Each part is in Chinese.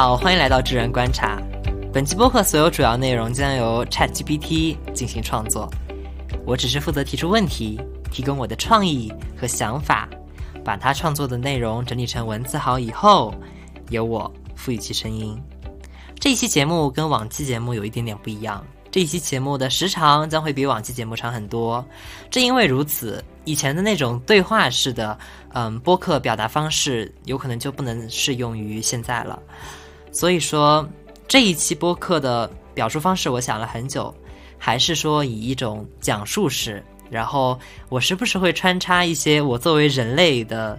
好，欢迎来到智人观察。本期播客所有主要内容将由 ChatGPT 进行创作，我只是负责提出问题，提供我的创意和想法，把它创作的内容整理成文字好以后，由我赋予其声音。这一期节目跟往期节目有一点点不一样，这一期节目的时长将会比往期节目长很多。正因为如此，以前的那种对话式的嗯播客表达方式，有可能就不能适用于现在了。所以说。这一期播客的表述方式，我想了很久，还是说以一种讲述式，然后我时不时会穿插一些我作为人类的，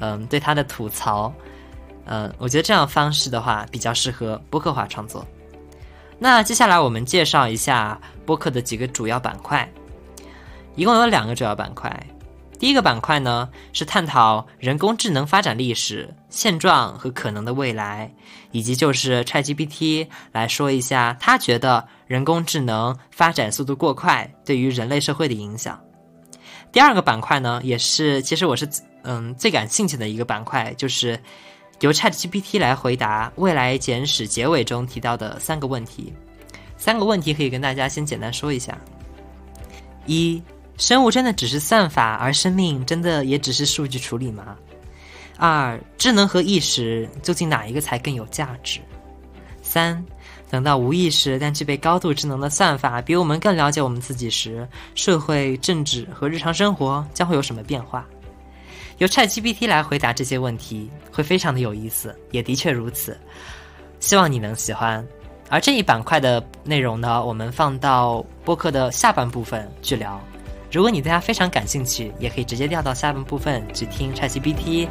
嗯，对他的吐槽，嗯，我觉得这样方式的话比较适合播客化创作。那接下来我们介绍一下播客的几个主要板块，一共有两个主要板块。第一个板块呢是探讨人工智能发展历史、现状和可能的未来，以及就是 ChatGPT 来说一下他觉得人工智能发展速度过快对于人类社会的影响。第二个板块呢，也是其实我是嗯最感兴趣的一个板块，就是由 ChatGPT 来回答《未来简史》结尾中提到的三个问题。三个问题可以跟大家先简单说一下：一。生物真的只是算法，而生命真的也只是数据处理吗？二、智能和意识究竟哪一个才更有价值？三、等到无意识但具备高度智能的算法比我们更了解我们自己时，社会、政治和日常生活将会有什么变化？由 ChatGPT 来回答这些问题会非常的有意思，也的确如此。希望你能喜欢。而这一板块的内容呢，我们放到播客的下半部分去聊。如果你对它非常感兴趣，也可以直接调到下半部分去听 ChatGPT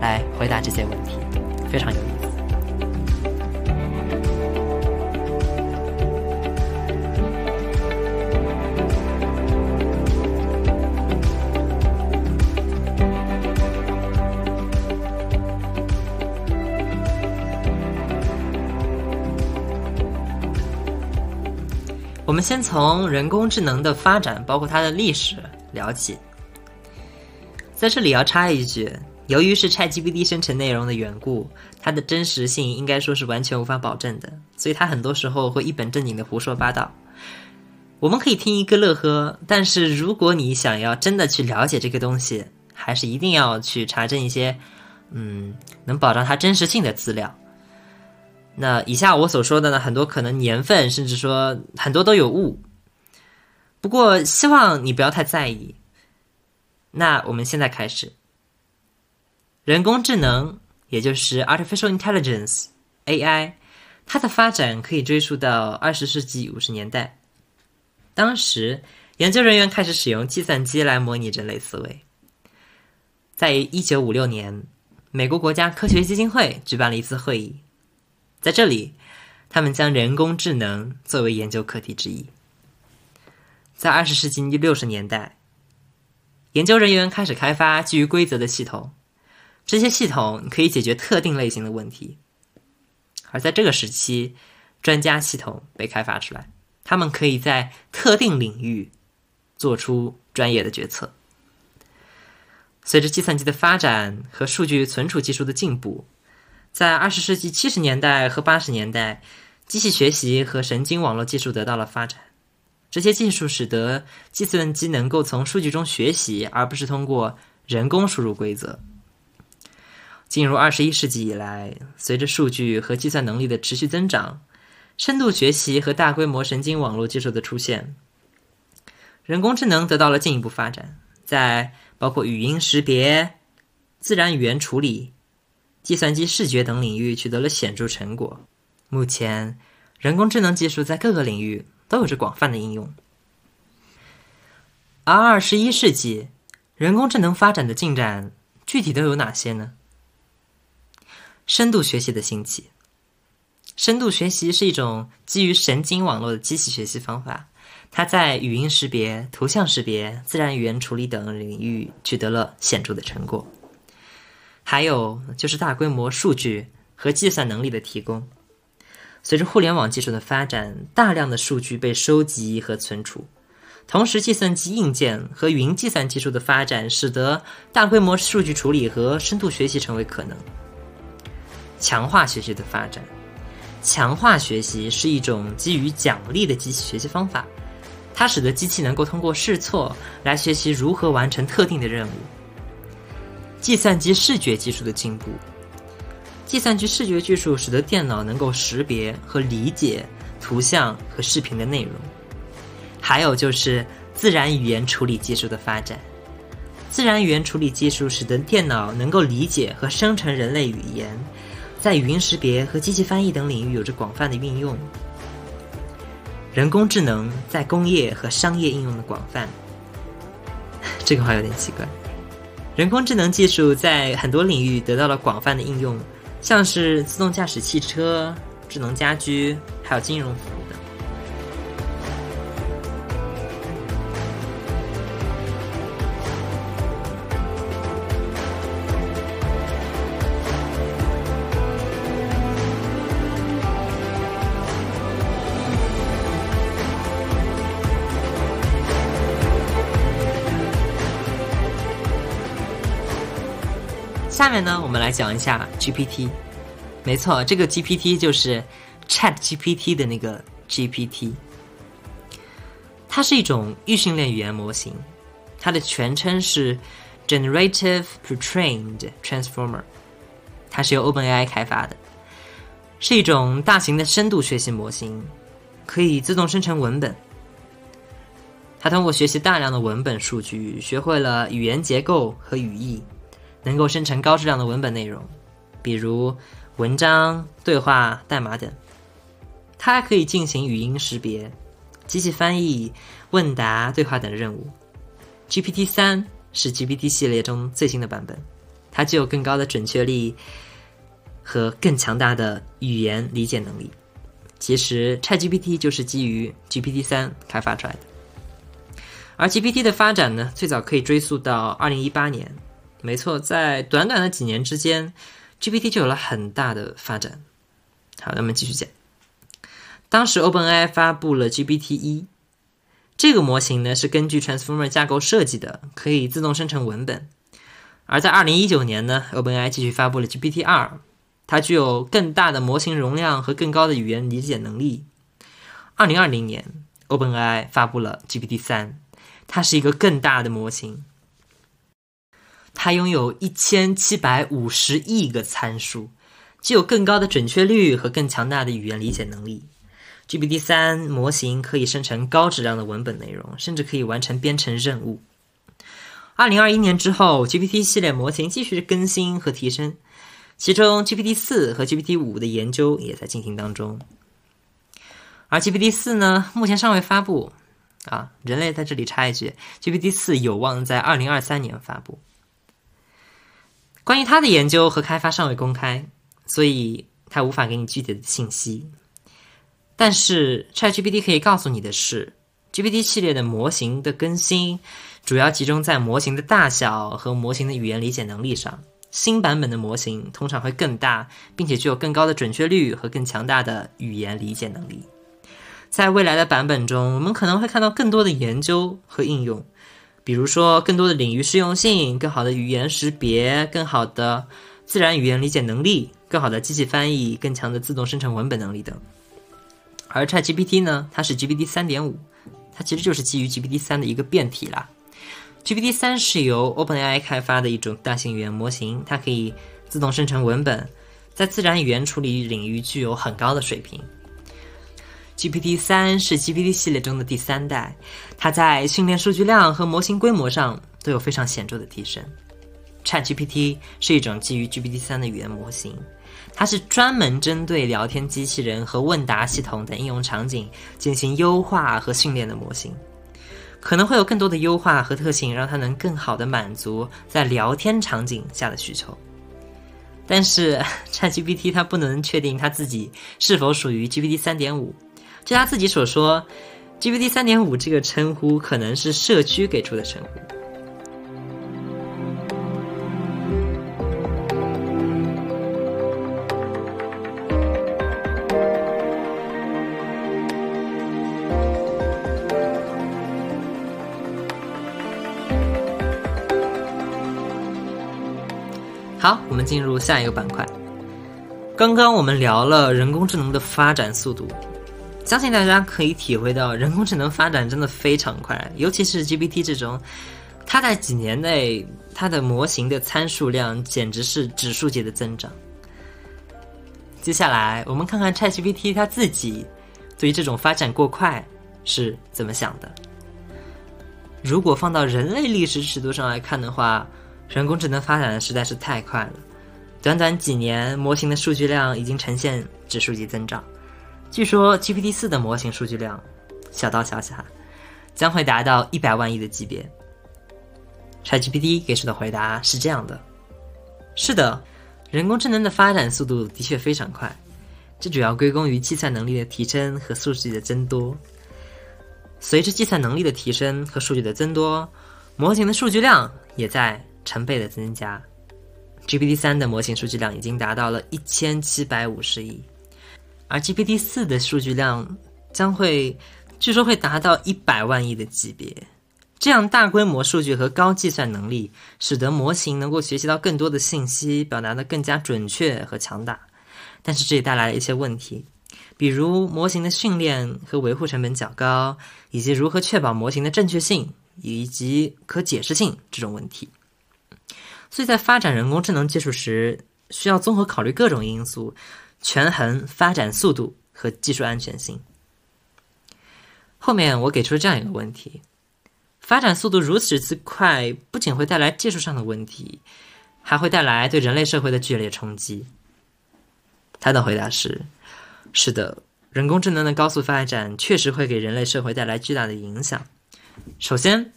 来回答这些问题，非常有意思。我们先从人工智能的发展，包括它的历史聊起。在这里要插一句，由于是 ChatGPT 生成内容的缘故，它的真实性应该说是完全无法保证的，所以它很多时候会一本正经的胡说八道。我们可以听一个乐呵，但是如果你想要真的去了解这个东西，还是一定要去查证一些，嗯，能保障它真实性的资料。那以下我所说的呢，很多可能年份，甚至说很多都有误。不过希望你不要太在意。那我们现在开始，人工智能，也就是 artificial intelligence（AI），它的发展可以追溯到二十世纪五十年代。当时研究人员开始使用计算机来模拟人类思维。在一九五六年，美国国家科学基金会举办了一次会议。在这里，他们将人工智能作为研究课题之一。在二十世纪六十年代，研究人员开始开发基于规则的系统，这些系统可以解决特定类型的问题。而在这个时期，专家系统被开发出来，他们可以在特定领域做出专业的决策。随着计算机的发展和数据存储技术的进步。在二十世纪七十年代和八十年代，机器学习和神经网络技术得到了发展。这些技术使得计算机能够从数据中学习，而不是通过人工输入规则。进入二十一世纪以来，随着数据和计算能力的持续增长，深度学习和大规模神经网络技术的出现，人工智能得到了进一步发展，在包括语音识别、自然语言处理。计算机视觉等领域取得了显著成果。目前，人工智能技术在各个领域都有着广泛的应用。而二十一世纪，人工智能发展的进展具体都有哪些呢？深度学习的兴起。深度学习是一种基于神经网络的机器学习方法，它在语音识别、图像识别、自然语言处理等领域取得了显著的成果。还有就是大规模数据和计算能力的提供。随着互联网技术的发展，大量的数据被收集和存储，同时计算机硬件和云计算技术的发展，使得大规模数据处理和深度学习成为可能。强化学习的发展。强化学习是一种基于奖励的机器学习方法，它使得机器能够通过试错来学习如何完成特定的任务。计算机视觉技术的进步，计算机视觉技术使得电脑能够识别和理解图像和视频的内容。还有就是自然语言处理技术的发展，自然语言处理技术使得电脑能够理解和生成人类语言。在语音识别和机器翻译等领域有着广泛的运用。人工智能在工业和商业应用的广泛，这个话有点奇怪。人工智能技术在很多领域得到了广泛的应用，像是自动驾驶汽车、智能家居，还有金融服。我们来讲一下 GPT。没错，这个 GPT 就是 Chat GPT 的那个 GPT。它是一种预训练语言模型，它的全称是 Generative Pre-trained Transformer。它是由 OpenAI 开发的，是一种大型的深度学习模型，可以自动生成文本。它通过学习大量的文本数据，学会了语言结构和语义。能够生成高质量的文本内容，比如文章、对话、代码等。它还可以进行语音识别、机器翻译、问答、对话等任务。GPT 三是 GPT 系列中最新的版本，它具有更高的准确率和更强大的语言理解能力。其实，ChatGPT 就是基于 GPT 三开发出来的。而 GPT 的发展呢，最早可以追溯到二零一八年。没错，在短短的几年之间，GPT 就有了很大的发展。好，那么继续讲。当时 OpenAI 发布了 GPT 一，这个模型呢是根据 Transformer 架构设计的，可以自动生成文本。而在2019年呢，OpenAI 继续发布了 GPT 二，它具有更大的模型容量和更高的语言理解能力。2020年，OpenAI 发布了 GPT 三，它是一个更大的模型。它拥有一千七百五十亿个参数，具有更高的准确率和更强大的语言理解能力。GPT 三模型可以生成高质量的文本内容，甚至可以完成编程任务。二零二一年之后，GPT 系列模型继续更新和提升，其中 GPT 四和 GPT 五的研究也在进行当中。而 GPT 四呢，目前尚未发布。啊，人类在这里插一句，GPT 四有望在二零二三年发布。关于它的研究和开发尚未公开，所以它无法给你具体的信息。但是 ChatGPT 可以告诉你的是，GPT 系列的模型的更新主要集中在模型的大小和模型的语言理解能力上。新版本的模型通常会更大，并且具有更高的准确率和更强大的语言理解能力。在未来的版本中，我们可能会看到更多的研究和应用。比如说，更多的领域适用性、更好的语言识别、更好的自然语言理解能力、更好的机器翻译、更强的自动生成文本能力等。而 ChatGPT 呢，它是 GPT 三点五，它其实就是基于 GPT 三的一个变体啦。GPT 三是由 OpenAI 开发的一种大型语言模型，它可以自动生成文本，在自然语言处理领域具有很高的水平。GPT 三是 GPT 系列中的第三代，它在训练数据量和模型规模上都有非常显著的提升。ChatGPT 是一种基于 GPT 三的语言模型，它是专门针对聊天机器人和问答系统等应用场景进行优化和训练的模型，可能会有更多的优化和特性，让它能更好的满足在聊天场景下的需求。但是 ChatGPT 它不能确定它自己是否属于 GPT 三点五。据他自己所说，GPT 三点五这个称呼可能是社区给出的称呼。好，我们进入下一个板块。刚刚我们聊了人工智能的发展速度，相信大家可以体会到人工智能发展真的非常快，尤其是 GPT 这种，它在几年内它的模型的参数量简直是指数级的增长。接下来我们看看 ChatGPT 它自己对于这种发展过快是怎么想的。如果放到人类历史尺度上来看的话，人工智能发展的实在是太快了，短短几年，模型的数据量已经呈现指数级增长。据说 GPT 四的模型数据量，小道消息哈，将会达到一百万亿的级别。ChatGPT 给出的回答是这样的：是的，人工智能的发展速度的确非常快，这主要归功于计算能力的提升和数据的增多。随着计算能力的提升和数据的增多，模型的数据量也在成倍的增加。GPT 三的模型数据量已经达到了一千七百五十亿，而 GPT 四的数据量将会，据说会达到一百万亿的级别。这样大规模数据和高计算能力，使得模型能够学习到更多的信息，表达的更加准确和强大。但是这也带来了一些问题。比如模型的训练和维护成本较高，以及如何确保模型的正确性以及可解释性这种问题。所以在发展人工智能技术时，需要综合考虑各种因素，权衡发展速度和技术安全性。后面我给出了这样一个问题：发展速度如此之快，不仅会带来技术上的问题，还会带来对人类社会的剧烈冲击。他的回答是。是的，人工智能的高速发展确实会给人类社会带来巨大的影响。首先，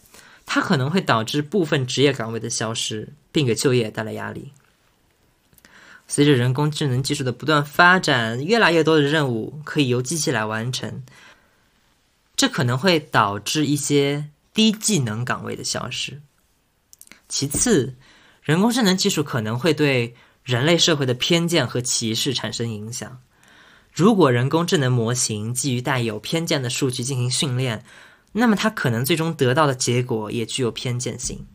它可能会导致部分职业岗位的消失，并给就业带来压力。随着人工智能技术的不断发展，越来越多的任务可以由机器来完成，这可能会导致一些低技能岗位的消失。其次，人工智能技术可能会对人类社会的偏见和歧视产生影响。如果人工智能模型基于带有偏见的数据进行训练，那么它可能最终得到的结果也具有偏见性。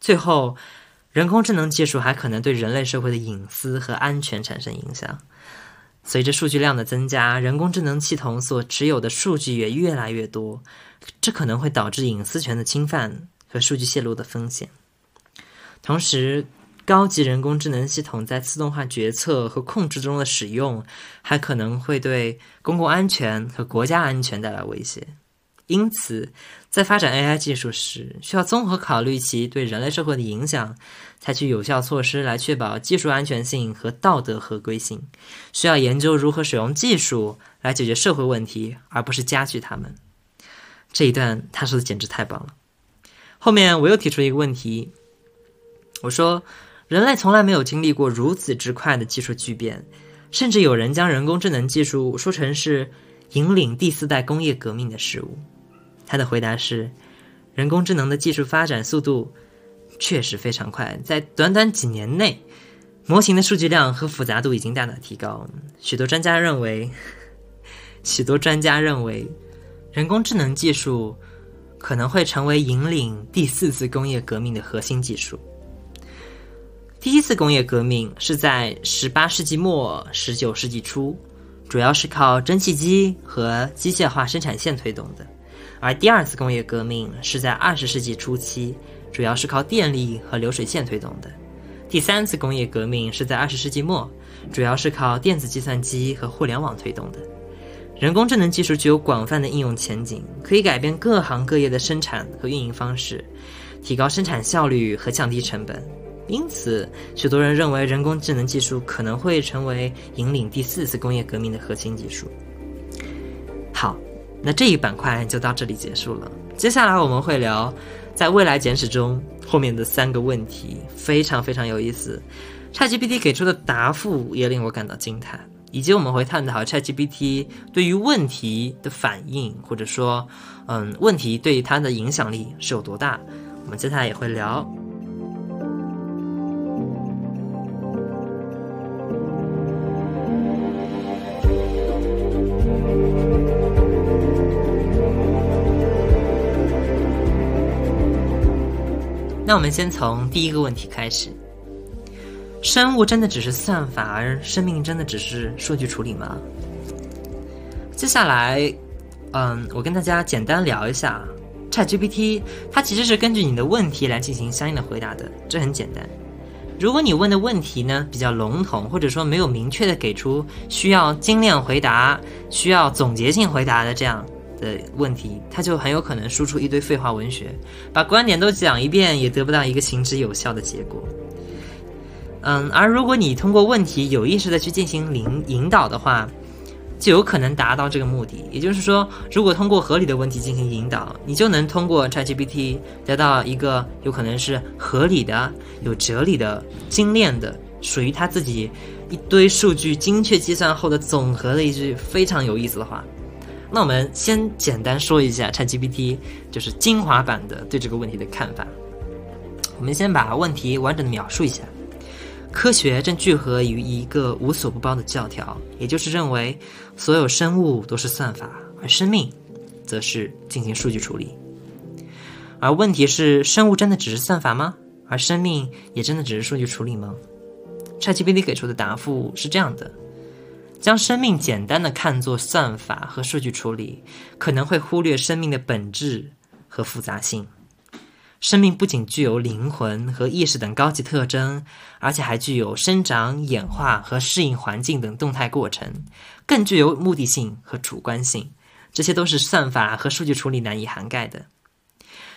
最后，人工智能技术还可能对人类社会的隐私和安全产生影响。随着数据量的增加，人工智能系统所持有的数据也越来越多，这可能会导致隐私权的侵犯和数据泄露的风险。同时，高级人工智能系统在自动化决策和控制中的使用，还可能会对公共安全和国家安全带来威胁。因此，在发展 AI 技术时，需要综合考虑其对人类社会的影响，采取有效措施来确保技术安全性和道德合规性。需要研究如何使用技术来解决社会问题，而不是加剧它们。这一段他说的简直太棒了。后面我又提出一个问题，我说。人类从来没有经历过如此之快的技术巨变，甚至有人将人工智能技术说成是引领第四代工业革命的事物。他的回答是：人工智能的技术发展速度确实非常快，在短短几年内，模型的数据量和复杂度已经大大提高。许多专家认为，许多专家认为，人工智能技术可能会成为引领第四次工业革命的核心技术。第一次工业革命是在十八世纪末、十九世纪初，主要是靠蒸汽机和机械化生产线推动的；而第二次工业革命是在二十世纪初期，主要是靠电力和流水线推动的；第三次工业革命是在二十世纪末，主要是靠电子计算机和互联网推动的。人工智能技术具有广泛的应用前景，可以改变各行各业的生产和运营方式，提高生产效率和降低成本。因此，许多人认为人工智能技术可能会成为引领第四次工业革命的核心技术。好，那这一板块就到这里结束了。接下来我们会聊在未来简史中后面的三个问题，非常非常有意思。ChatGPT 给出的答复也令我感到惊叹，以及我们会探讨 ChatGPT 对于问题的反应，或者说，嗯，问题对它的影响力是有多大。我们接下来也会聊。那我们先从第一个问题开始。生物真的只是算法，而生命真的只是数据处理吗？接下来，嗯，我跟大家简单聊一下，ChatGPT 它其实是根据你的问题来进行相应的回答的，这很简单。如果你问的问题呢比较笼统，或者说没有明确的给出需要精炼回答、需要总结性回答的这样的问题，他就很有可能输出一堆废话文学，把观点都讲一遍，也得不到一个行之有效的结果。嗯，而如果你通过问题有意识的去进行引引导的话，就有可能达到这个目的。也就是说，如果通过合理的问题进行引导，你就能通过 ChatGPT 得到一个有可能是合理的、有哲理的、精炼的、属于他自己一堆数据精确计算后的总和的一句非常有意思的话。那我们先简单说一下 ChatGPT 就是精华版的对这个问题的看法。我们先把问题完整的描述一下。科学正聚合于一个无所不包的教条，也就是认为所有生物都是算法，而生命则是进行数据处理。而问题是，生物真的只是算法吗？而生命也真的只是数据处理吗？ChatGPT 给出的答复是这样的：将生命简单的看作算法和数据处理，可能会忽略生命的本质和复杂性。生命不仅具有灵魂和意识等高级特征，而且还具有生长、演化和适应环境等动态过程，更具有目的性和主观性。这些都是算法和数据处理难以涵盖的。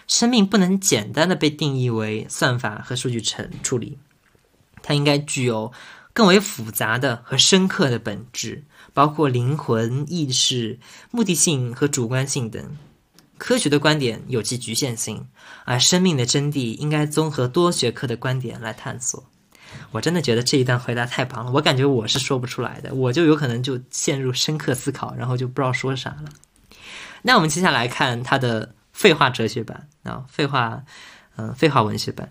生命不能简单的被定义为算法和数据处处理，它应该具有更为复杂的和深刻的本质，包括灵魂、意识、目的性和主观性等。科学的观点有其局限性，而生命的真谛应该综合多学科的观点来探索。我真的觉得这一段回答太棒了，我感觉我是说不出来的，我就有可能就陷入深刻思考，然后就不知道说啥了。那我们接下来看他的废话哲学版啊，废话，嗯，废话文学版，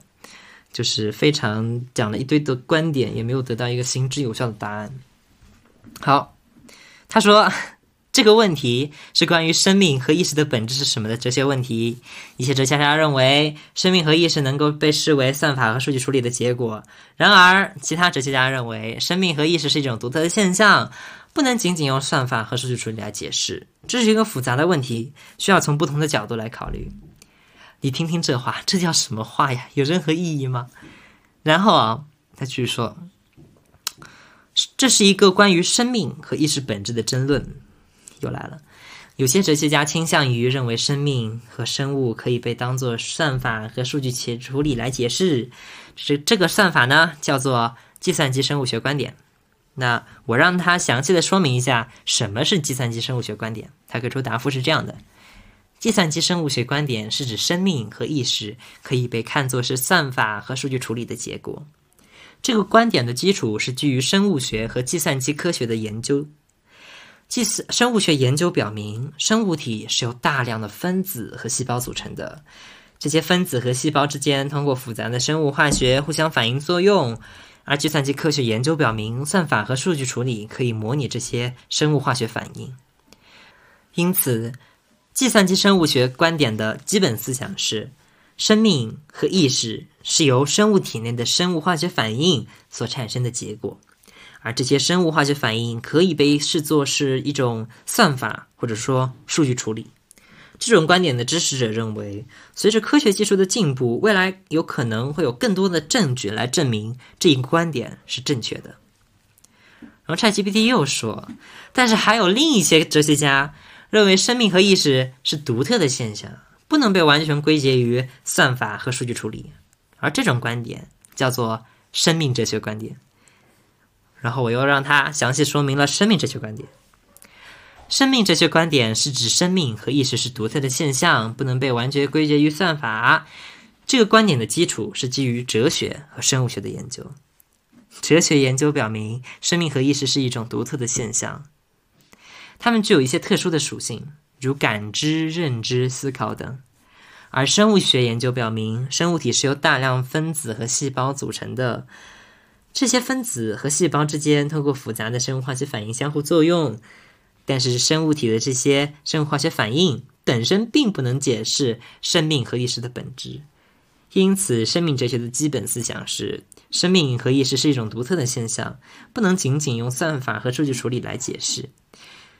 就是非常讲了一堆的观点，也没有得到一个行之有效的答案。好，他说。这个问题是关于生命和意识的本质是什么的哲学问题。一些哲学家认为，生命和意识能够被视为算法和数据处理的结果。然而，其他哲学家认为，生命和意识是一种独特的现象，不能仅仅用算法和数据处理来解释。这是一个复杂的问题，需要从不同的角度来考虑。你听听这话，这叫什么话呀？有任何意义吗？然后啊，他继续说，这是一个关于生命和意识本质的争论。又来了，有些哲学家倾向于认为生命和生物可以被当作算法和数据且处理来解释，这这个算法呢叫做计算机生物学观点。那我让他详细的说明一下什么是计算机生物学观点。他给出答复是这样的：计算机生物学观点是指生命和意识可以被看作是算法和数据处理的结果。这个观点的基础是基于生物学和计算机科学的研究。计算生物学研究表明，生物体是由大量的分子和细胞组成的。这些分子和细胞之间通过复杂的生物化学互相反应作用，而计算机科学研究表明，算法和数据处理可以模拟这些生物化学反应。因此，计算机生物学观点的基本思想是：生命和意识是由生物体内的生物化学反应所产生的结果。而这些生物化学反应可以被视作是一种算法，或者说数据处理。这种观点的支持者认为，随着科学技术的进步，未来有可能会有更多的证据来证明这一观点是正确的。然后 ChatGPT 又说，但是还有另一些哲学家认为，生命和意识是独特的现象，不能被完全归结于算法和数据处理。而这种观点叫做生命哲学观点。然后我又让他详细说明了生命哲学观点。生命哲学观点是指生命和意识是独特的现象，不能被完全归结于算法。这个观点的基础是基于哲学和生物学的研究。哲学研究表明，生命和意识是一种独特的现象，它们具有一些特殊的属性，如感知、认知、思考等。而生物学研究表明，生物体是由大量分子和细胞组成的。这些分子和细胞之间通过复杂的生物化学反应相互作用，但是生物体的这些生物化学反应本身并不能解释生命和意识的本质。因此，生命哲学的基本思想是：生命和意识是一种独特的现象，不能仅仅用算法和数据处理来解释。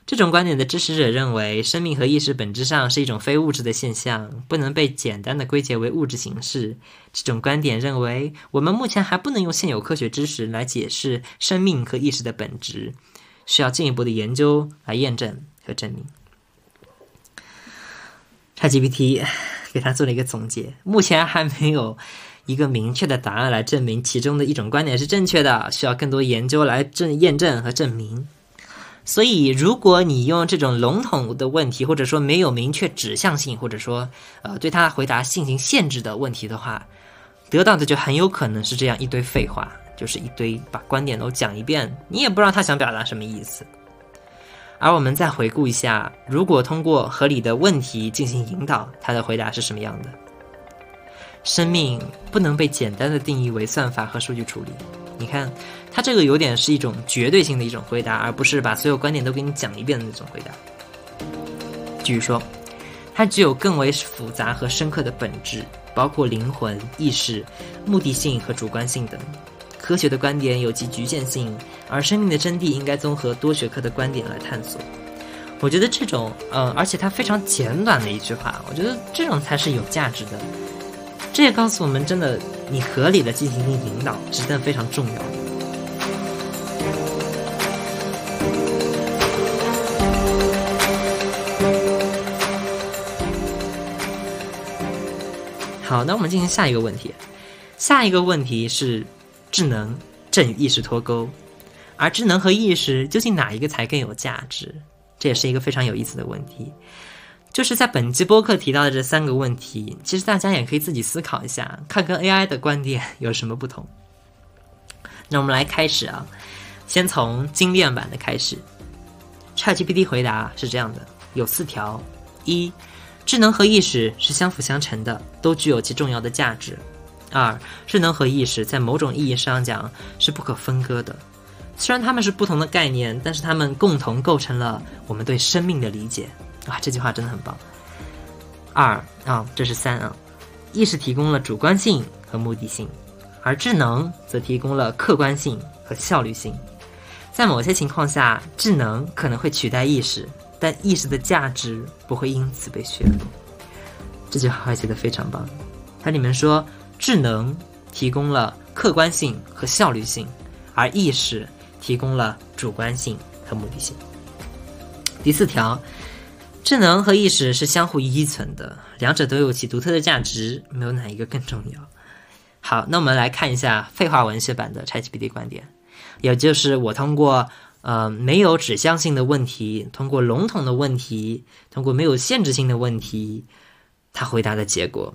这种观点的支持者认为，生命和意识本质上是一种非物质的现象，不能被简单的归结为物质形式。这种观点认为，我们目前还不能用现有科学知识来解释生命和意识的本质，需要进一步的研究来验证和证明。ChatGPT 给他做了一个总结，目前还没有。一个明确的答案来证明其中的一种观点是正确的，需要更多研究来证验证和证明。所以，如果你用这种笼统的问题，或者说没有明确指向性，或者说呃对他回答进行限制的问题的话，得到的就很有可能是这样一堆废话，就是一堆把观点都讲一遍，你也不知道他想表达什么意思。而我们再回顾一下，如果通过合理的问题进行引导，他的回答是什么样的？生命不能被简单的定义为算法和数据处理。你看，他这个有点是一种绝对性的一种回答，而不是把所有观点都给你讲一遍的那种回答。继续说，它具有更为复杂和深刻的本质，包括灵魂、意识、目的性和主观性等。科学的观点有其局限性，而生命的真谛应该综合多学科的观点来探索。我觉得这种，嗯，而且它非常简短的一句话，我觉得这种才是有价值的。这也告诉我们，真的，你合理的进行引导，真的非常重要。好，那我们进行下一个问题。下一个问题是，智能正与意识脱钩，而智能和意识究竟哪一个才更有价值？这也是一个非常有意思的问题。就是在本期播客提到的这三个问题，其实大家也可以自己思考一下，看跟 AI 的观点有什么不同。那我们来开始啊，先从精炼版的开始。ChatGPT 回答是这样的，有四条：一、智能和意识是相辅相成的，都具有其重要的价值；二、智能和意识在某种意义上讲是不可分割的，虽然它们是不同的概念，但是它们共同构成了我们对生命的理解。啊，这句话真的很棒。二啊，这是三啊，意识提供了主观性和目的性，而智能则提供了客观性和效率性。在某些情况下，智能可能会取代意识，但意识的价值不会因此被削弱。这句话写的非常棒。它里面说，智能提供了客观性和效率性，而意识提供了主观性和目的性。第四条。智能和意识是相互依存的，两者都有其独特的价值，没有哪一个更重要。好，那我们来看一下废话文学版的 ChatGPT 观点，也就是我通过呃没有指向性的问题，通过笼统的问题，通过没有限制性的问题，他回答的结果。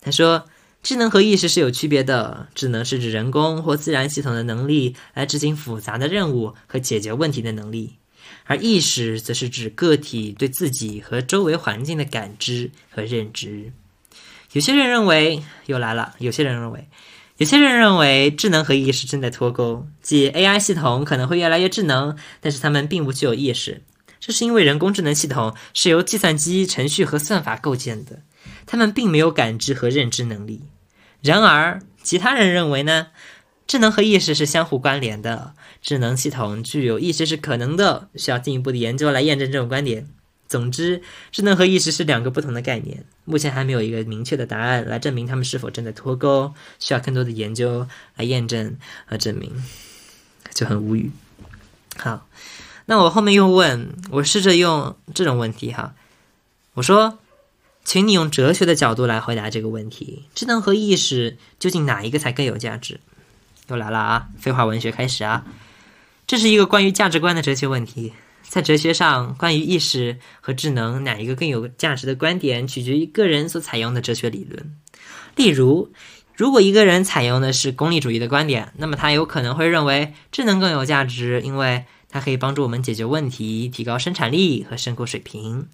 他说，智能和意识是有区别的，智能是指人工或自然系统的能力来执行复杂的任务和解决问题的能力。而意识则是指个体对自己和周围环境的感知和认知。有些人认为又来了，有些人认为，有些人认为智能和意识正在脱钩，即 AI 系统可能会越来越智能，但是它们并不具有意识。这是因为人工智能系统是由计算机程序和算法构建的，它们并没有感知和认知能力。然而，其他人认为呢？智能和意识是相互关联的，智能系统具有意识是可能的，需要进一步的研究来验证这种观点。总之，智能和意识是两个不同的概念，目前还没有一个明确的答案来证明他们是否正在脱钩，需要更多的研究来验证和证明，就很无语。好，那我后面又问，我试着用这种问题哈，我说，请你用哲学的角度来回答这个问题：智能和意识究竟哪一个才更有价值？又来了啊！废话文学开始啊！这是一个关于价值观的哲学问题。在哲学上，关于意识和智能哪一个更有价值的观点，取决于个人所采用的哲学理论。例如，如果一个人采用的是功利主义的观点，那么他有可能会认为智能更有价值，因为它可以帮助我们解决问题、提高生产力和生活水平。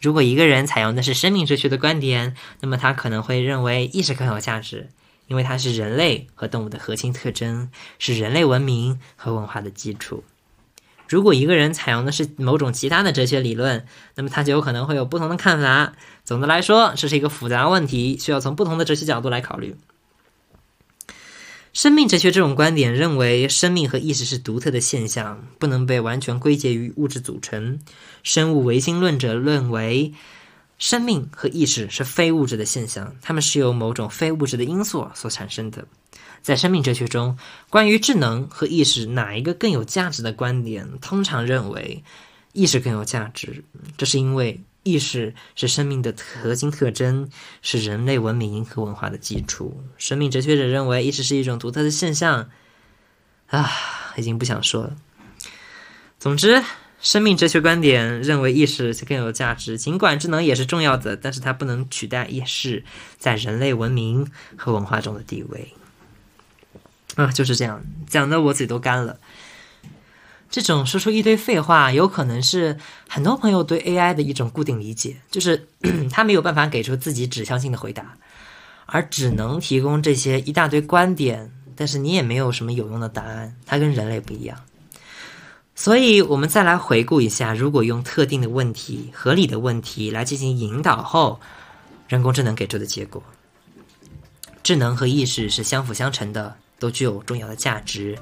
如果一个人采用的是生命哲学的观点，那么他可能会认为意识更有价值。因为它是人类和动物的核心特征，是人类文明和文化的基础。如果一个人采用的是某种其他的哲学理论，那么他就有可能会有不同的看法。总的来说，这是一个复杂问题，需要从不同的哲学角度来考虑。生命哲学这种观点认为，生命和意识是独特的现象，不能被完全归结于物质组成。生物唯心论者认为，生命和意识是非物质的现象，它们是由某种非物质的因素所产生的。在生命哲学中，关于智能和意识哪一个更有价值的观点，通常认为意识更有价值。这是因为。意识是生命的核心特征，是人类文明和文化的基础。生命哲学者认为，意识是一种独特的现象。啊，已经不想说了。总之，生命哲学观点认为意识是更有价值，尽管智能也是重要的，但是它不能取代意识在人类文明和文化中的地位。啊，就是这样，讲的我嘴都干了。这种说出一堆废话，有可能是很多朋友对 AI 的一种固定理解，就是 他没有办法给出自己指向性的回答，而只能提供这些一大堆观点，但是你也没有什么有用的答案。它跟人类不一样，所以我们再来回顾一下，如果用特定的问题、合理的问题来进行引导后，人工智能给出的结果，智能和意识是相辅相成的，都具有重要的价值。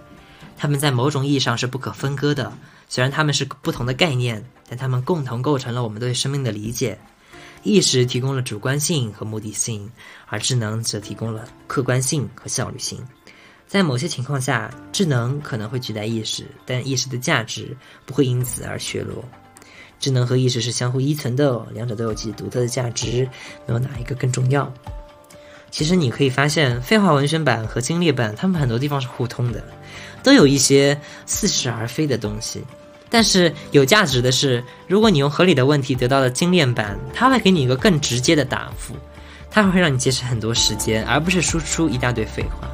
它们在某种意义上是不可分割的，虽然它们是不同的概念，但它们共同构成了我们对生命的理解。意识提供了主观性和目的性，而智能则提供了客观性和效率性。在某些情况下，智能可能会取代意识，但意识的价值不会因此而削弱。智能和意识是相互依存的，两者都有其独特的价值。没有哪一个更重要？其实你可以发现，废话文学版和精炼版，它们很多地方是互通的。都有一些似是而非的东西，但是有价值的是，如果你用合理的问题得到了精炼版，它会给你一个更直接的答复，它会让你节省很多时间，而不是输出一大堆废话。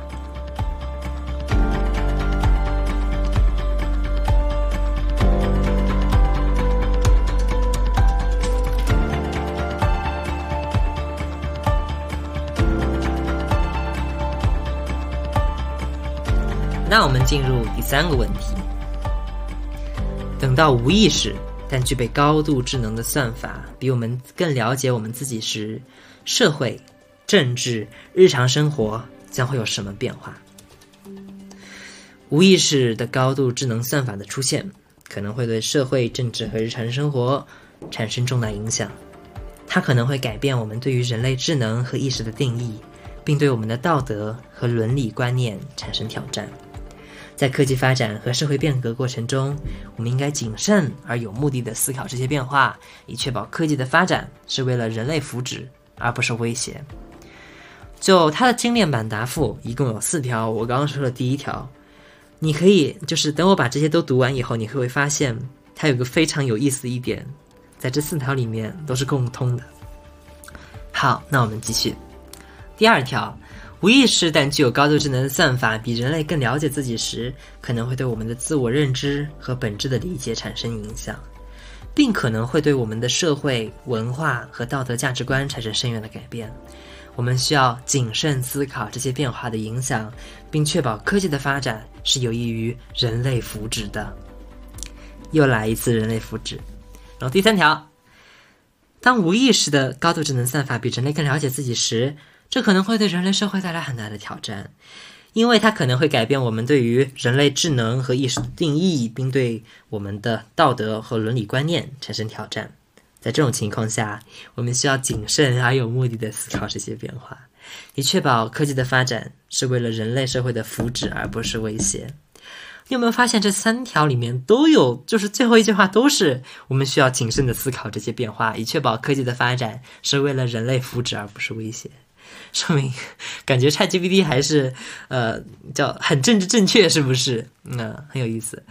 那我们进入第三个问题：等到无意识但具备高度智能的算法比我们更了解我们自己时，社会、政治、日常生活将会有什么变化？无意识的高度智能算法的出现，可能会对社会、政治和日常生活产生重大影响。它可能会改变我们对于人类智能和意识的定义，并对我们的道德和伦理观念产生挑战。在科技发展和社会变革过程中，我们应该谨慎而有目的的思考这些变化，以确保科技的发展是为了人类福祉，而不是威胁。就它的精炼版答复一共有四条，我刚刚说了第一条，你可以就是等我把这些都读完以后，你会发现它有个非常有意思的一点，在这四条里面都是共通的。好，那我们继续第二条。无意识但具有高度智能的算法，比人类更了解自己时，可能会对我们的自我认知和本质的理解产生影响，并可能会对我们的社会文化和道德价值观产生深远的改变。我们需要谨慎思考这些变化的影响，并确保科技的发展是有益于人类福祉的。又来一次人类福祉。然后第三条，当无意识的高度智能算法比人类更了解自己时。这可能会对人类社会带来很大的挑战，因为它可能会改变我们对于人类智能和意识的定义，并对我们的道德和伦理观念产生挑战。在这种情况下，我们需要谨慎而有目的的思考这些变化，以确保科技的发展是为了人类社会的福祉，而不是威胁。你有没有发现这三条里面都有，就是最后一句话都是我们需要谨慎的思考这些变化，以确保科技的发展是为了人类福祉，而不是威胁。说明感觉 ChatGPT 还是呃叫很政治正确，是不是？嗯，很有意思。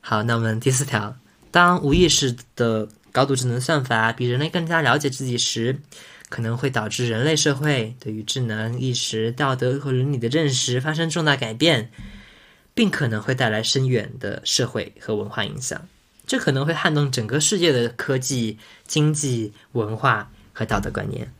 好，那我们第四条，当无意识的高度智能算法比人类更加了解自己时，可能会导致人类社会对于智能、意识、道德和伦理的认识发生重大改变，并可能会带来深远的社会和文化影响。这可能会撼动整个世界的科技、经济、文化和道德观念。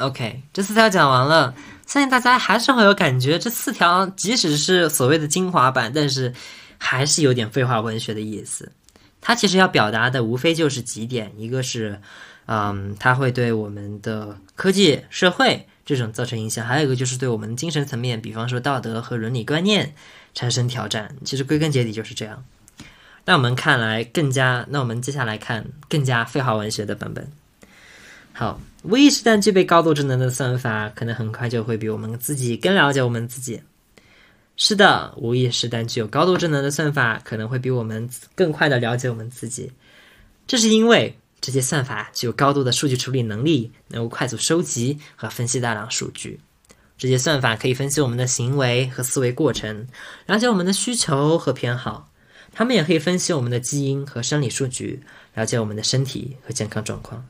OK，这四条讲完了，相信大家还是会有感觉。这四条即使是所谓的精华版，但是还是有点废话文学的意思。它其实要表达的无非就是几点：一个是，嗯，它会对我们的科技社会这种造成影响；还有一个就是对我们精神层面，比方说道德和伦理观念产生挑战。其实归根结底就是这样。那我们看来更加，那我们接下来看更加废话文学的版本。好，无意识但具备高度智能的算法，可能很快就会比我们自己更了解我们自己。是的，无意识但具有高度智能的算法，可能会比我们更快的了解我们自己。这是因为这些算法具有高度的数据处理能力，能够快速收集和分析大量数据。这些算法可以分析我们的行为和思维过程，了解我们的需求和偏好。他们也可以分析我们的基因和生理数据，了解我们的身体和健康状况。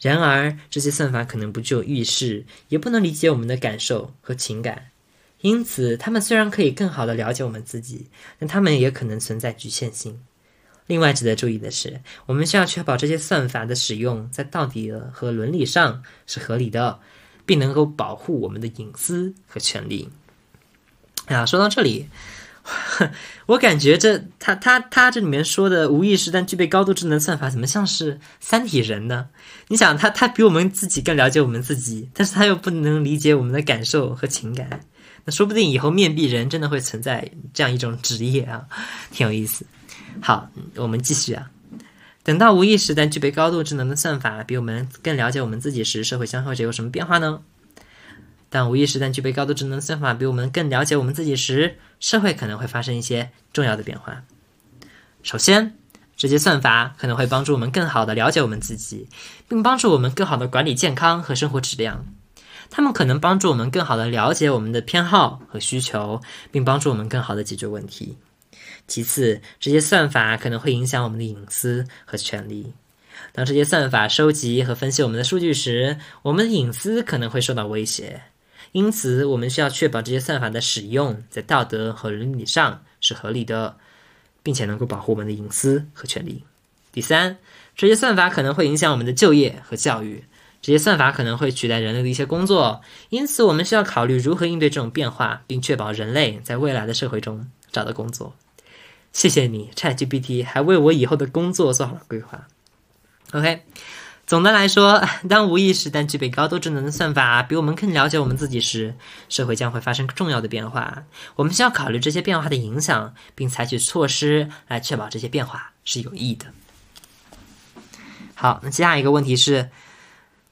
然而，这些算法可能不具有预示，也不能理解我们的感受和情感。因此，他们虽然可以更好的了解我们自己，但他们也可能存在局限性。另外，值得注意的是，我们需要确保这些算法的使用在道德和伦理上是合理的，并能够保护我们的隐私和权利。啊，说到这里。我感觉这他他他这里面说的无意识但具备高度智能算法，怎么像是三体人呢？你想，他他比我们自己更了解我们自己，但是他又不能理解我们的感受和情感。那说不定以后面壁人真的会存在这样一种职业啊，挺有意思。好，我们继续啊。等到无意识但具备高度智能的算法比我们更了解我们自己时，社会将会有什么变化呢？当无意识但具备高度智能的算法比我们更了解我们自己时，社会可能会发生一些重要的变化。首先，这些算法可能会帮助我们更好的了解我们自己，并帮助我们更好的管理健康和生活质量。它们可能帮助我们更好的了解我们的偏好和需求，并帮助我们更好的解决问题。其次，这些算法可能会影响我们的隐私和权利。当这些算法收集和分析我们的数据时，我们的隐私可能会受到威胁。因此，我们需要确保这些算法的使用在道德和伦理上是合理的，并且能够保护我们的隐私和权利。第三，这些算法可能会影响我们的就业和教育，这些算法可能会取代人类的一些工作。因此，我们需要考虑如何应对这种变化，并确保人类在未来的社会中找到工作。谢谢你，ChatGPT 还为我以后的工作做好了规划。OK。总的来说，当无意识但具备高度智能的算法比我们更了解我们自己时，社会将会发生重要的变化。我们需要考虑这些变化的影响，并采取措施来确保这些变化是有益的。好，那下一个问题是：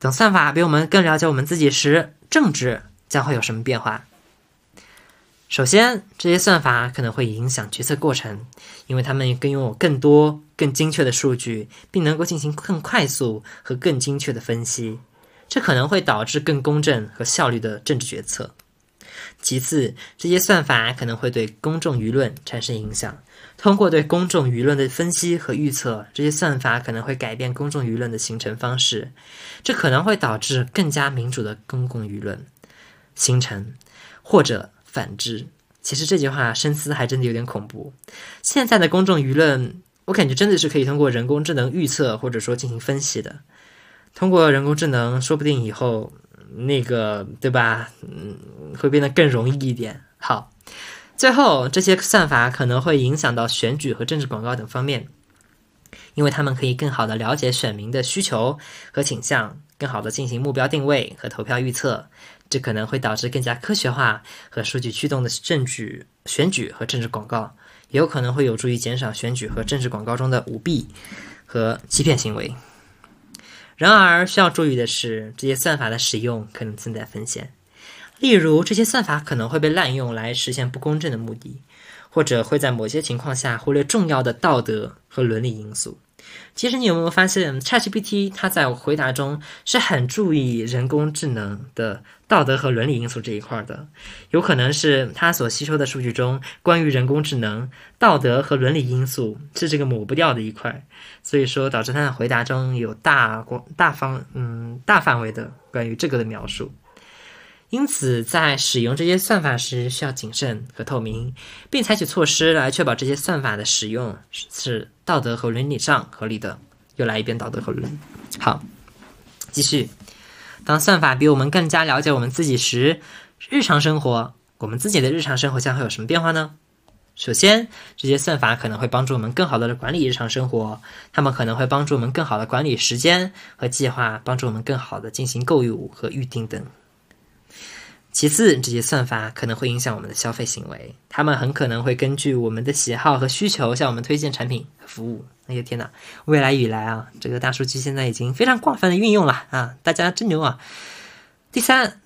等算法比我们更了解我们自己时，政治将会有什么变化？首先，这些算法可能会影响决策过程，因为他们更拥有更多、更精确的数据，并能够进行更快速和更精确的分析。这可能会导致更公正和效率的政治决策。其次，这些算法可能会对公众舆论产生影响。通过对公众舆论的分析和预测，这些算法可能会改变公众舆论的形成方式。这可能会导致更加民主的公共舆论形成，或者。反之，其实这句话深思还真的有点恐怖。现在的公众舆论，我感觉真的是可以通过人工智能预测或者说进行分析的。通过人工智能，说不定以后那个对吧？嗯，会变得更容易一点。好，最后这些算法可能会影响到选举和政治广告等方面，因为他们可以更好的了解选民的需求和倾向，更好的进行目标定位和投票预测。这可能会导致更加科学化和数据驱动的政治选举和政治广告，也有可能会有助于减少选举和政治广告中的舞弊和欺骗行为。然而，需要注意的是，这些算法的使用可能存在风险，例如这些算法可能会被滥用来实现不公正的目的，或者会在某些情况下忽略重要的道德和伦理因素。其实你有没有发现，ChatGPT 它在回答中是很注意人工智能的道德和伦理因素这一块的？有可能是它所吸收的数据中关于人工智能道德和伦理因素是这个抹不掉的一块，所以说导致它的回答中有大光大方嗯大范围的关于这个的描述。因此，在使用这些算法时，需要谨慎和透明，并采取措施来确保这些算法的使用是道德和伦理上合理的。又来一遍道德和伦理。好，继续。当算法比我们更加了解我们自己时，日常生活，我们自己的日常生活将会有什么变化呢？首先，这些算法可能会帮助我们更好的管理日常生活，他们可能会帮助我们更好的管理时间和计划，帮助我们更好的进行购物和预定等。其次，这些算法可能会影响我们的消费行为，他们很可能会根据我们的喜好和需求向我们推荐产品和服务。哎呀天哪，未来以来啊，这个大数据现在已经非常广泛的运用了啊，大家真牛啊！第三，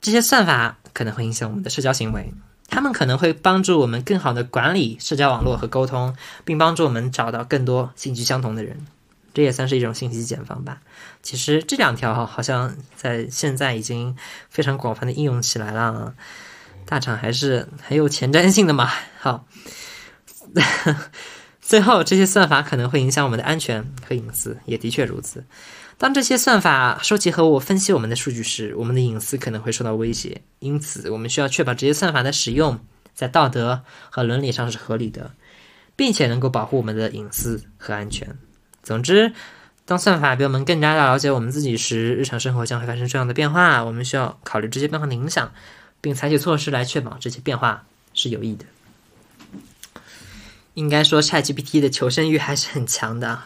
这些算法可能会影响我们的社交行为，他们可能会帮助我们更好的管理社交网络和沟通，并帮助我们找到更多兴趣相同的人。这也算是一种信息茧房吧。其实这两条好像在现在已经非常广泛的应用起来了。大厂还是很有前瞻性的嘛。好，最后这些算法可能会影响我们的安全和隐私，也的确如此。当这些算法收集和我分析我们的数据时，我们的隐私可能会受到威胁。因此，我们需要确保这些算法的使用在道德和伦理上是合理的，并且能够保护我们的隐私和安全。总之，当算法比我们更加的了解我们自己时，日常生活将会发生重要的变化。我们需要考虑这些变化的影响，并采取措施来确保这些变化是有益的。应该说，ChatGPT 的求生欲还是很强的，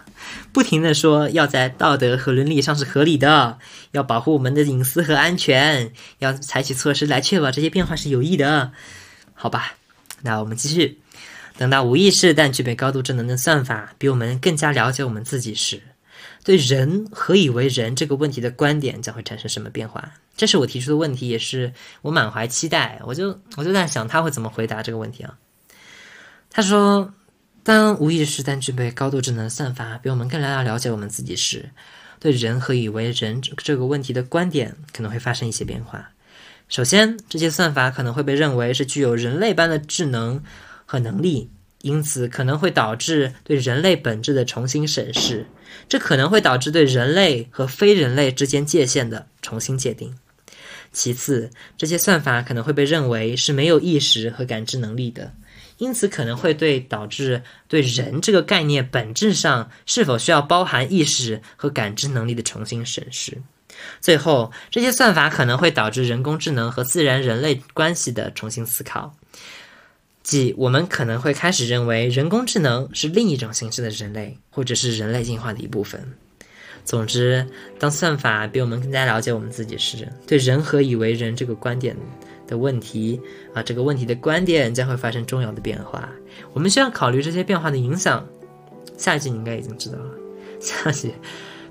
不停的说要在道德和伦理上是合理的，要保护我们的隐私和安全，要采取措施来确保这些变化是有益的。好吧，那我们继续。等到无意识但具备高度智能的算法比我们更加了解我们自己时，对人何以为人这个问题的观点将会产生什么变化？这是我提出的问题，也是我满怀期待。我就我就在想他会怎么回答这个问题啊？他说：“当无意识但具备高度智能的算法比我们更加了解我们自己时，对人何以为人这个问题的观点可能会发生一些变化。首先，这些算法可能会被认为是具有人类般的智能。”和能力，因此可能会导致对人类本质的重新审视，这可能会导致对人类和非人类之间界限的重新界定。其次，这些算法可能会被认为是没有意识和感知能力的，因此可能会对导致对人这个概念本质上是否需要包含意识和感知能力的重新审视。最后，这些算法可能会导致人工智能和自然人类关系的重新思考。即我们可能会开始认为人工智能是另一种形式的人类，或者是人类进化的一部分。总之，当算法比我们更加了解我们自己时，对人何以为人这个观点的问题啊，这个问题的观点将会发生重要的变化。我们需要考虑这些变化的影响。下一句你应该已经知道了，下一句，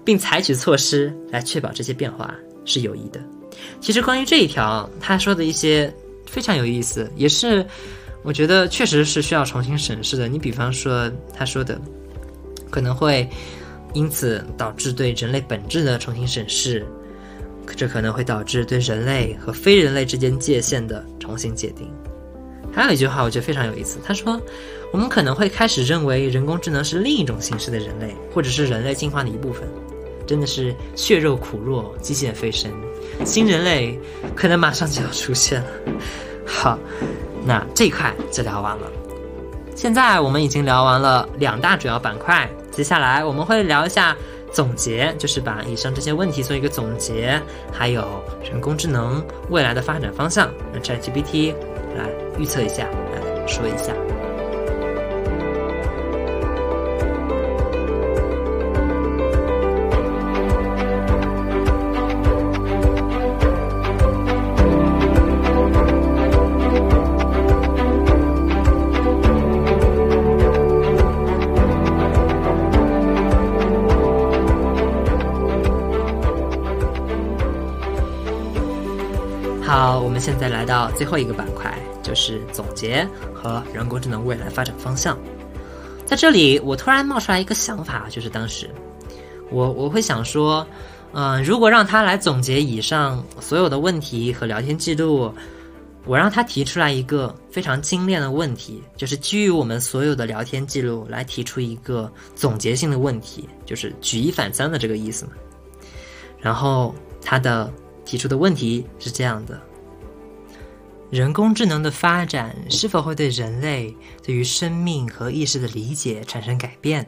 并采取措施来确保这些变化是有益的。其实关于这一条，他说的一些非常有意思，也是。我觉得确实是需要重新审视的。你比方说他说的，可能会因此导致对人类本质的重新审视，这可能会导致对人类和非人类之间界限的重新界定。还有一句话，我觉得非常有意思。他说，我们可能会开始认为人工智能是另一种形式的人类，或者是人类进化的一部分。真的是血肉苦弱，机械飞升，新人类可能马上就要出现了。好。那这一块就聊完了，现在我们已经聊完了两大主要板块，接下来我们会聊一下总结，就是把以上这些问题做一个总结，还有人工智能未来的发展方向，让 ChatGPT 来预测一下，来说一下。最后一个板块，就是总结和人工智能未来发展方向。在这里，我突然冒出来一个想法，就是当时我我会想说，嗯，如果让他来总结以上所有的问题和聊天记录，我让他提出来一个非常精炼的问题，就是基于我们所有的聊天记录来提出一个总结性的问题，就是举一反三的这个意思嘛。然后他的。提出的问题是这样的：人工智能的发展是否会对人类对于生命和意识的理解产生改变？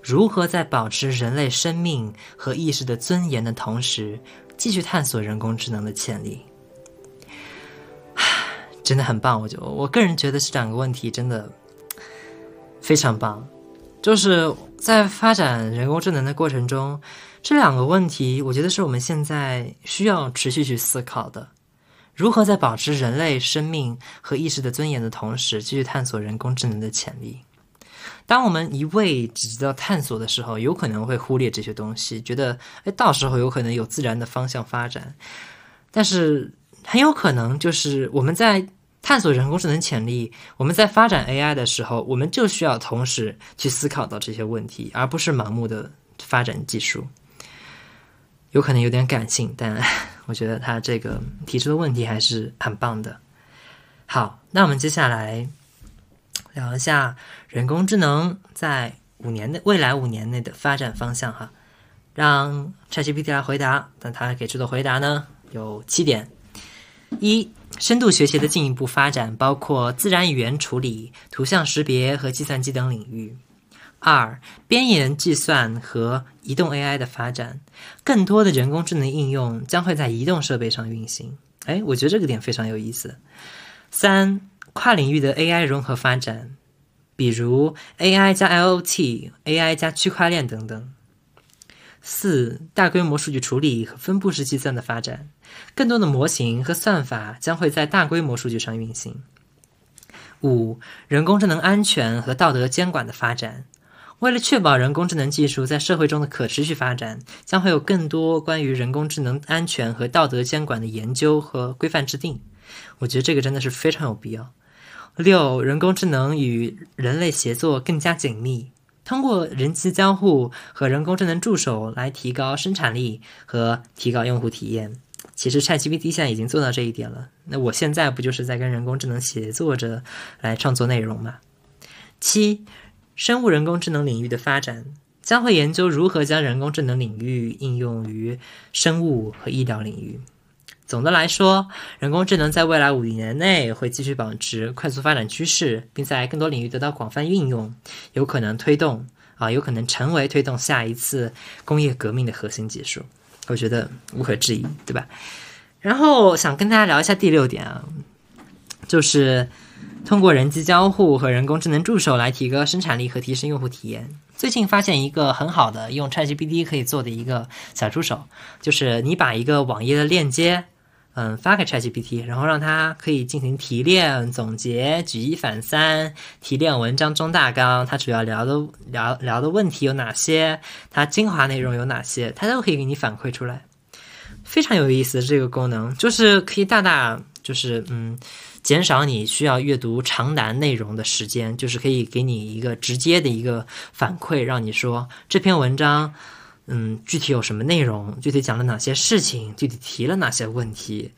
如何在保持人类生命和意识的尊严的同时，继续探索人工智能的潜力？真的很棒，我就我个人觉得这两个问题真的非常棒，就是在发展人工智能的过程中。这两个问题，我觉得是我们现在需要持续去思考的。如何在保持人类生命和意识的尊严的同时，继续探索人工智能的潜力。当我们一味只知道探索的时候，有可能会忽略这些东西，觉得哎，到时候有可能有自然的方向发展。但是很有可能就是我们在探索人工智能潜力，我们在发展 AI 的时候，我们就需要同时去思考到这些问题，而不是盲目的发展技术。有可能有点感性，但我觉得他这个提出的问题还是很棒的。好，那我们接下来。聊一下人工智能在五年的未来五年内的发展方向哈，让 ChatGPT 来回答，但他给出的回答呢有七点：一、深度学习的进一步发展，包括自然语言处理、图像识别和计算机等领域；二、边缘计算和移动 AI 的发展，更多的人工智能应用将会在移动设备上运行。哎，我觉得这个点非常有意思。三。跨领域的 AI 融合发展，比如 AI 加 IoT、AI 加区块链等等。四、大规模数据处理和分布式计算的发展，更多的模型和算法将会在大规模数据上运行。五、人工智能安全和道德监管的发展，为了确保人工智能技术在社会中的可持续发展，将会有更多关于人工智能安全和道德监管的研究和规范制定。我觉得这个真的是非常有必要。六，人工智能与人类协作更加紧密，通过人机交互和人工智能助手来提高生产力和提高用户体验。其实，ChatGPT 现在已经做到这一点了。那我现在不就是在跟人工智能协作着来创作内容吗？七，生物人工智能领域的发展将会研究如何将人工智能领域应用于生物和医疗领域。总的来说，人工智能在未来五年内会继续保持快速发展趋势，并在更多领域得到广泛运用，有可能推动啊，有可能成为推动下一次工业革命的核心技术。我觉得无可置疑，对吧？然后想跟大家聊一下第六点啊，就是通过人机交互和人工智能助手来提高生产力和提升用户体验。最近发现一个很好的用 ChatGPT 可以做的一个小助手，就是你把一个网页的链接。嗯，发给 ChatGPT，然后让它可以进行提炼、总结、举一反三、提炼文章中大纲，它主要聊的聊聊的问题有哪些，它精华内容有哪些，它都可以给你反馈出来，非常有意思。这个功能就是可以大大就是嗯减少你需要阅读长难内容的时间，就是可以给你一个直接的一个反馈，让你说这篇文章。嗯，具体有什么内容？具体讲了哪些事情？具体提了哪些问题？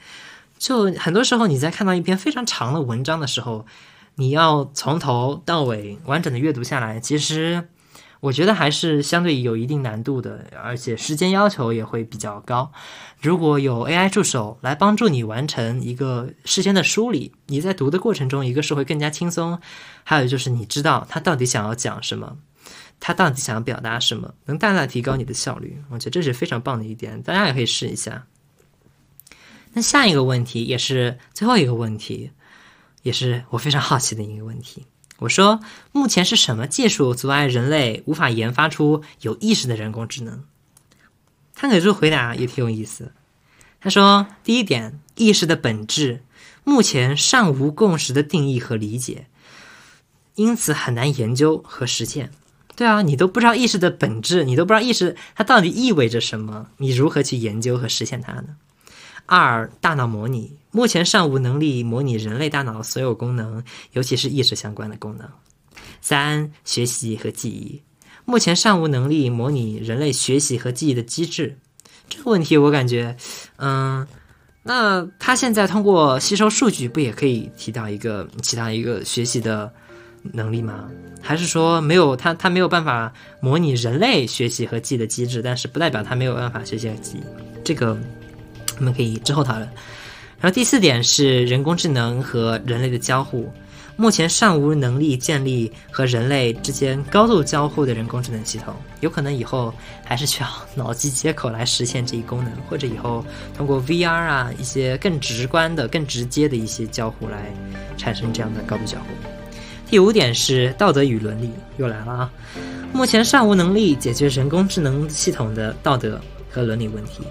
就很多时候你在看到一篇非常长的文章的时候，你要从头到尾完整的阅读下来，其实我觉得还是相对有一定难度的，而且时间要求也会比较高。如果有 AI 助手来帮助你完成一个事先的梳理，你在读的过程中，一个是会更加轻松，还有就是你知道他到底想要讲什么。他到底想要表达什么，能大大提高你的效率？我觉得这是非常棒的一点，大家也可以试一下。那下一个问题也是最后一个问题，也是我非常好奇的一个问题。我说，目前是什么技术阻碍人类无法研发出有意识的人工智能？他给出回答也挺有意思。他说，第一点，意识的本质目前尚无共识的定义和理解，因此很难研究和实现。对啊，你都不知道意识的本质，你都不知道意识它到底意味着什么，你如何去研究和实现它呢？二，大脑模拟目前尚无能力模拟人类大脑所有功能，尤其是意识相关的功能。三，学习和记忆目前尚无能力模拟人类学习和记忆的机制。这个问题我感觉，嗯，那他现在通过吸收数据，不也可以提到一个其他一个学习的？能力吗？还是说没有他？他没有办法模拟人类学习和记的机制，但是不代表他没有办法学习和记忆。这个我们可以之后讨论。然后第四点是人工智能和人类的交互，目前尚无能力建立和人类之间高度交互的人工智能系统，有可能以后还是需要脑机接口来实现这一功能，或者以后通过 VR 啊一些更直观的、更直接的一些交互来产生这样的高度交互。第五点是道德与伦理，又来了啊！目前尚无能力解决人工智能系统的道德和伦理问题。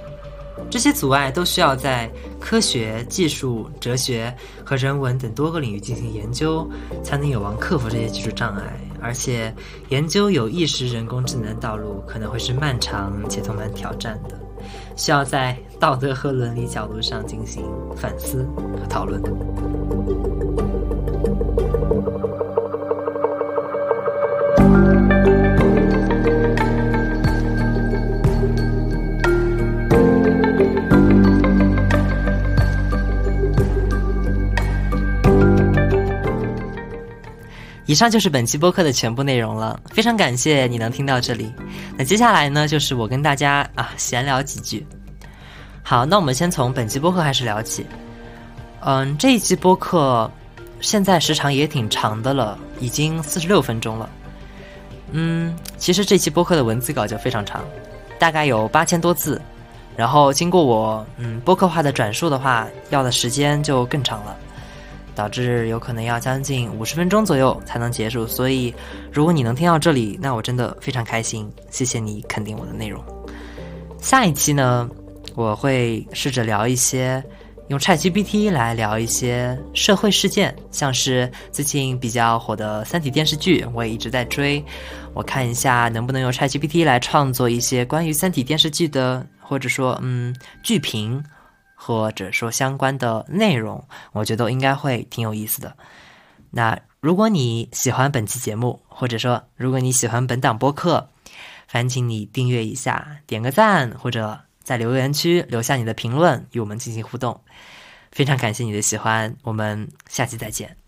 这些阻碍都需要在科学、技术、哲学和人文等多个领域进行研究，才能有望克服这些技术障碍。而且，研究有意识人工智能的道路可能会是漫长且充满挑战的，需要在道德和伦理角度上进行反思和讨论。以上就是本期播客的全部内容了，非常感谢你能听到这里。那接下来呢，就是我跟大家啊闲聊几句。好，那我们先从本期播客开始聊起。嗯，这一期播客现在时长也挺长的了，已经四十六分钟了。嗯，其实这期播客的文字稿就非常长，大概有八千多字，然后经过我嗯播客化的转述的话，要的时间就更长了。导致有可能要将近五十分钟左右才能结束，所以如果你能听到这里，那我真的非常开心，谢谢你肯定我的内容。下一期呢，我会试着聊一些用 ChatGPT 来聊一些社会事件，像是最近比较火的《三体》电视剧，我也一直在追，我看一下能不能用 ChatGPT 来创作一些关于《三体》电视剧的，或者说嗯剧评。或者说相关的内容，我觉得应该会挺有意思的。那如果你喜欢本期节目，或者说如果你喜欢本档播客，烦请你订阅一下，点个赞，或者在留言区留下你的评论，与我们进行互动。非常感谢你的喜欢，我们下期再见。